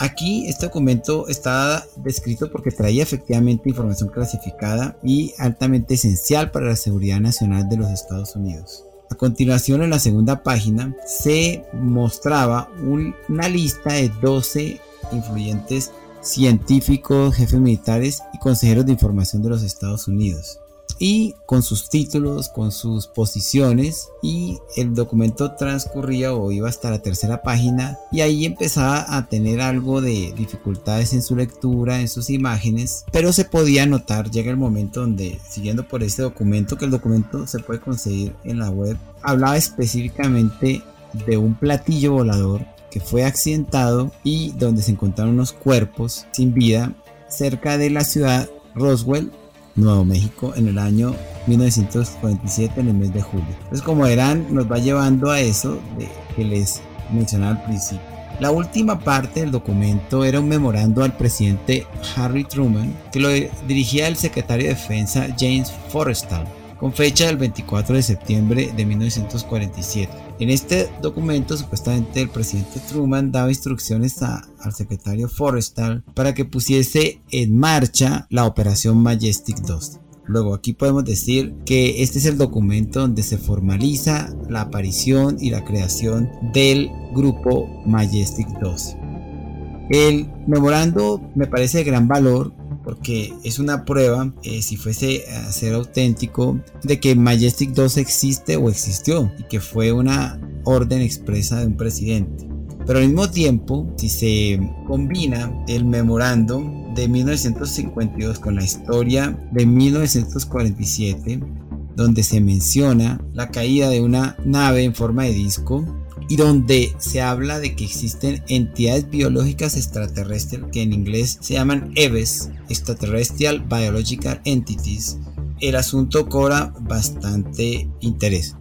Aquí este documento está descrito porque traía efectivamente información clasificada y altamente esencial para la seguridad nacional de los Estados Unidos. A continuación, en la segunda página, se mostraba una lista de 12 influyentes científicos, jefes militares y consejeros de información de los Estados Unidos y con sus títulos, con sus posiciones y el documento transcurría o iba hasta la tercera página y ahí empezaba a tener algo de dificultades en su lectura, en sus imágenes, pero se podía notar, llega el momento donde siguiendo por este documento, que el documento se puede conseguir en la web, hablaba específicamente de un platillo volador que fue accidentado y donde se encontraron unos cuerpos sin vida cerca de la ciudad Roswell Nuevo México en el año 1947 en el mes de julio. Entonces como verán nos va llevando a eso de que les mencionaba al principio. La última parte del documento era un memorando al presidente Harry Truman que lo dirigía el secretario de Defensa James Forrestal con fecha del 24 de septiembre de 1947. En este documento, supuestamente, el presidente Truman daba instrucciones al secretario Forrestal para que pusiese en marcha la operación Majestic 2. Luego aquí podemos decir que este es el documento donde se formaliza la aparición y la creación del grupo Majestic 2. El memorando me parece de gran valor porque es una prueba, eh, si fuese a ser auténtico, de que Majestic 2 existe o existió y que fue una orden expresa de un presidente. Pero al mismo tiempo, si se combina el memorando de 1952 con la historia de 1947, donde se menciona la caída de una nave en forma de disco, y donde se habla de que existen entidades biológicas extraterrestres que en inglés se llaman EVES, Extraterrestrial Biological Entities, el asunto cobra bastante interés.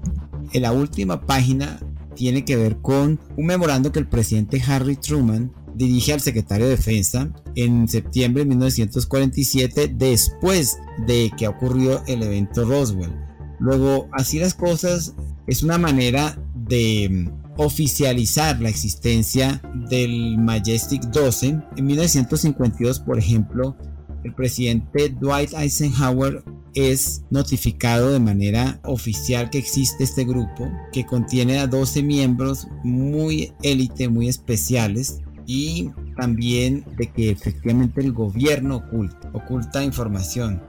En la última página tiene que ver con un memorando que el presidente Harry Truman dirige al secretario de Defensa en septiembre de 1947 después de que ocurrió el evento Roswell. Luego, así las cosas, es una manera de oficializar la existencia del Majestic 12. En 1952, por ejemplo, el presidente Dwight Eisenhower es notificado de manera oficial que existe este grupo que contiene a 12 miembros muy élite, muy especiales y también de que efectivamente el gobierno oculta, oculta información.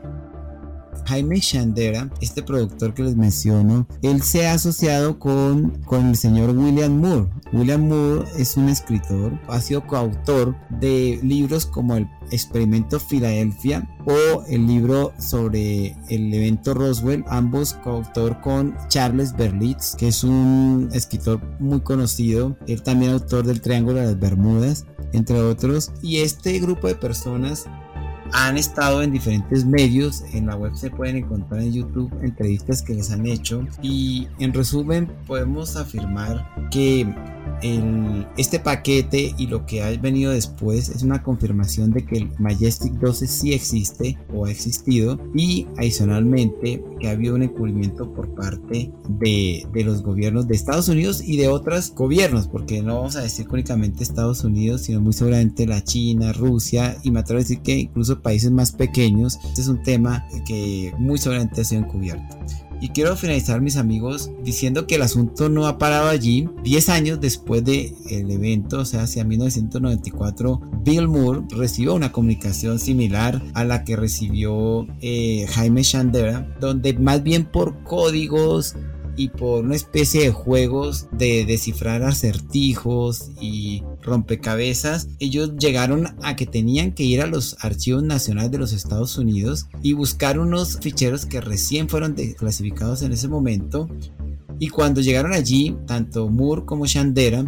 Jaime Chandera, este productor que les menciono, él se ha asociado con, con el señor William Moore. William Moore es un escritor, ha sido coautor de libros como El Experimento Filadelfia o el libro sobre el evento Roswell, ambos coautor con Charles Berlitz, que es un escritor muy conocido, él también autor del Triángulo de las Bermudas, entre otros. Y este grupo de personas han estado en diferentes medios, en la web se pueden encontrar en YouTube entrevistas que les han hecho. Y en resumen podemos afirmar que este paquete y lo que ha venido después es una confirmación de que el Majestic 12 sí existe o ha existido. Y adicionalmente que ha habido un encubrimiento por parte de, de los gobiernos de Estados Unidos y de otros gobiernos, porque no vamos a decir únicamente Estados Unidos, sino muy seguramente la China, Rusia y me atrevo a decir que incluso países más pequeños. Este es un tema que muy seguramente ha sido encubierto. Y quiero finalizar mis amigos diciendo que el asunto no ha parado allí. 10 años después del el evento, o sea, hacia 1994, Bill Moore recibió una comunicación similar a la que recibió eh, Jaime Chandera, donde más bien por códigos y por una especie de juegos de descifrar acertijos y rompecabezas, ellos llegaron a que tenían que ir a los archivos nacionales de los Estados Unidos y buscar unos ficheros que recién fueron clasificados en ese momento. Y cuando llegaron allí, tanto Moore como Shandera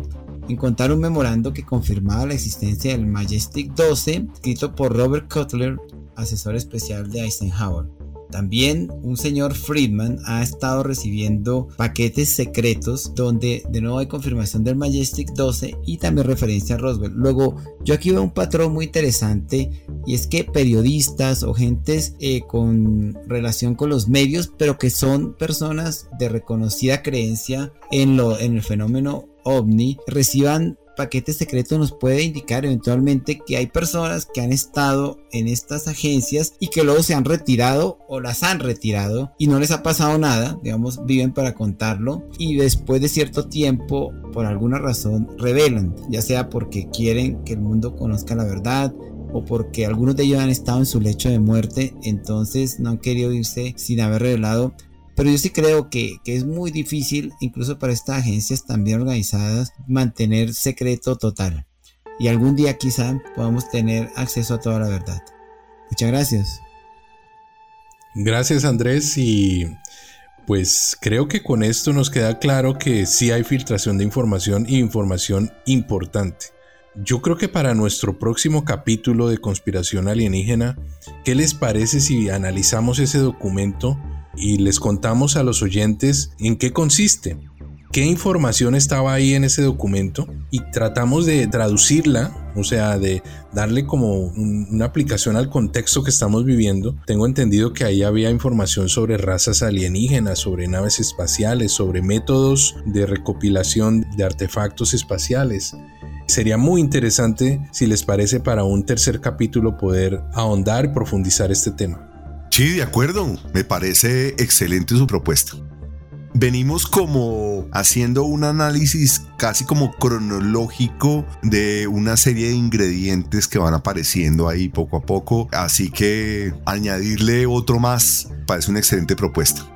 encontraron un memorando que confirmaba la existencia del Majestic 12, escrito por Robert Cutler, asesor especial de Eisenhower. También un señor Friedman ha estado recibiendo paquetes secretos donde de nuevo hay confirmación del Majestic 12 y también referencia a Roswell. Luego, yo aquí veo un patrón muy interesante y es que periodistas o gentes eh, con relación con los medios, pero que son personas de reconocida creencia en, lo, en el fenómeno ovni, reciban paquete secreto nos puede indicar eventualmente que hay personas que han estado en estas agencias y que luego se han retirado o las han retirado y no les ha pasado nada, digamos, viven para contarlo y después de cierto tiempo, por alguna razón, revelan, ya sea porque quieren que el mundo conozca la verdad, o porque algunos de ellos han estado en su lecho de muerte, entonces no han querido irse sin haber revelado pero yo sí creo que, es muy difícil, incluso para estas agencias también organizadas, mantener secreto total. Y algún día quizá podamos tener acceso a toda la verdad. Muchas gracias. Gracias Andrés y pues creo que con esto nos queda claro que sí hay filtración de información y información importante. Yo creo que para nuestro próximo capítulo de conspiración alienígena, ¿qué les parece si analizamos ese documento y les contamos a los oyentes en qué consiste, qué información estaba ahí en ese documento y tratamos de traducirla, o sea, de darle como una aplicación al contexto que estamos viviendo. Tengo entendido que ahí había información sobre razas alienígenas, sobre naves espaciales, sobre métodos de recopilación de artefactos espaciales. Sería muy interesante, si les parece, para un tercer capítulo poder ahondar y profundizar este tema. Sí, de acuerdo. Me parece excelente su propuesta. Venimos como haciendo un análisis casi como cronológico de una serie de ingredientes que van apareciendo ahí poco a poco. Así que añadirle otro más parece una excelente propuesta.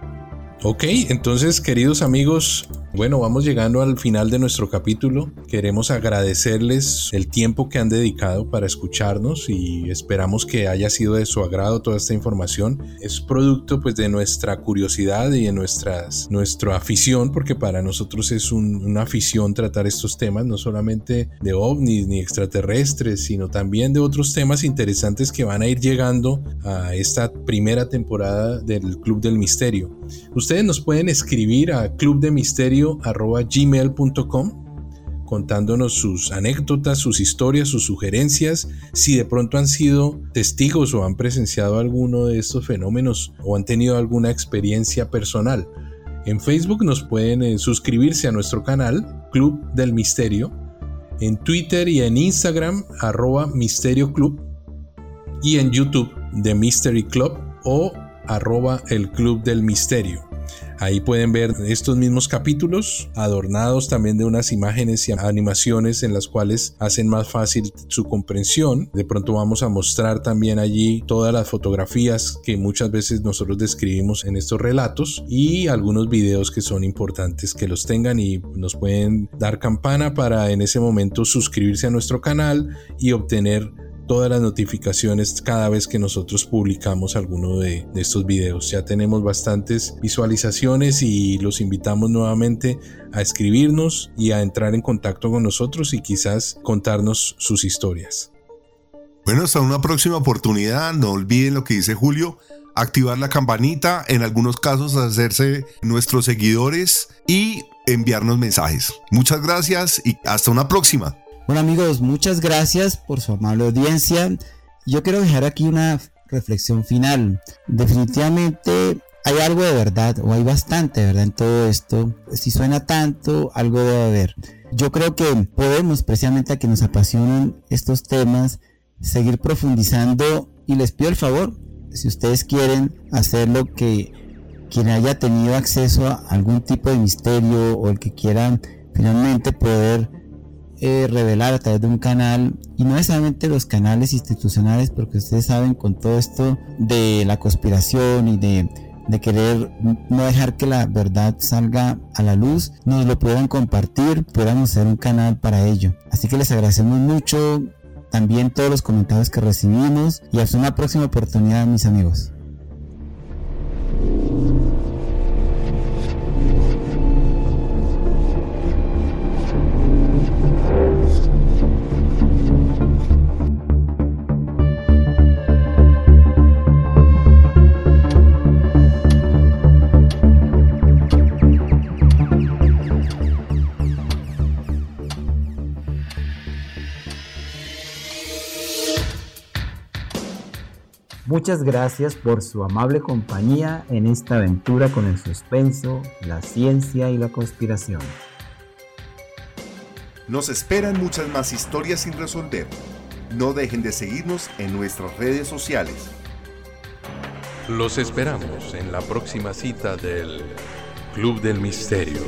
Ok, entonces queridos amigos, Bueno, vamos llegando al final de nuestro capítulo. Queremos agradecerles el tiempo que han dedicado para escucharnos y esperamos que haya sido de su agrado toda esta información. Es producto pues de nuestra curiosidad y de nuestras, nuestra afición, porque para nosotros es una afición tratar estos temas, no solamente de ovnis ni extraterrestres, sino también de otros temas interesantes que van a ir llegando a esta primera temporada del Club del Misterio. Ustedes nos pueden escribir a clubdemisterio.gmail.com contándonos sus anécdotas, sus historias, sus sugerencias, si de pronto han sido testigos o han presenciado alguno de estos fenómenos o han tenido alguna experiencia personal. En Facebook nos pueden eh, suscribirse a nuestro canal, Club del Misterio, en Twitter y en Instagram, arroba Misterio Club, y en YouTube, The Mystery Club o arroba el Club del Misterio. Ahí pueden ver estos mismos capítulos adornados también de unas imágenes y animaciones en las cuales hacen más fácil su comprensión. De pronto vamos a mostrar también allí todas las fotografías que muchas veces nosotros describimos en estos relatos y algunos videos que son importantes que los tengan y nos pueden dar campana para en ese momento suscribirse a nuestro canal y obtener todas las notificaciones cada vez que nosotros publicamos alguno de, estos videos. Ya tenemos bastantes visualizaciones y los invitamos nuevamente a escribirnos y a entrar en contacto con nosotros y quizás contarnos sus historias. Bueno, hasta una próxima oportunidad. No olviden lo que dice Julio. Activar la campanita, en algunos casos hacerse nuestros seguidores y enviarnos mensajes. Muchas gracias y hasta una próxima. Bueno amigos, muchas gracias por su amable audiencia. Yo quiero dejar aquí una reflexión final. Definitivamente hay algo de verdad, o hay bastante verdad en todo esto. Si suena tanto, algo debe haber. Yo creo que podemos, precisamente a que nos apasionan estos temas, seguir profundizando y les pido el favor, si ustedes quieren hacer lo que quien haya tenido acceso a algún tipo de misterio o el que quieran finalmente poder eh, revelar a través de un canal y no necesariamente los canales institucionales porque ustedes saben con todo esto de la conspiración y de, de querer no dejar que la verdad salga a la luz nos lo puedan compartir podamos hacer un canal para ello. Así que les agradecemos mucho también todos los comentarios que recibimos y hasta una próxima oportunidad mis amigos Muchas gracias por su amable compañía en esta aventura con el suspenso, la ciencia y la conspiración. Nos esperan muchas más historias sin resolver. No dejen de seguirnos en nuestras redes sociales. Los esperamos en la próxima cita del Club del Misterio.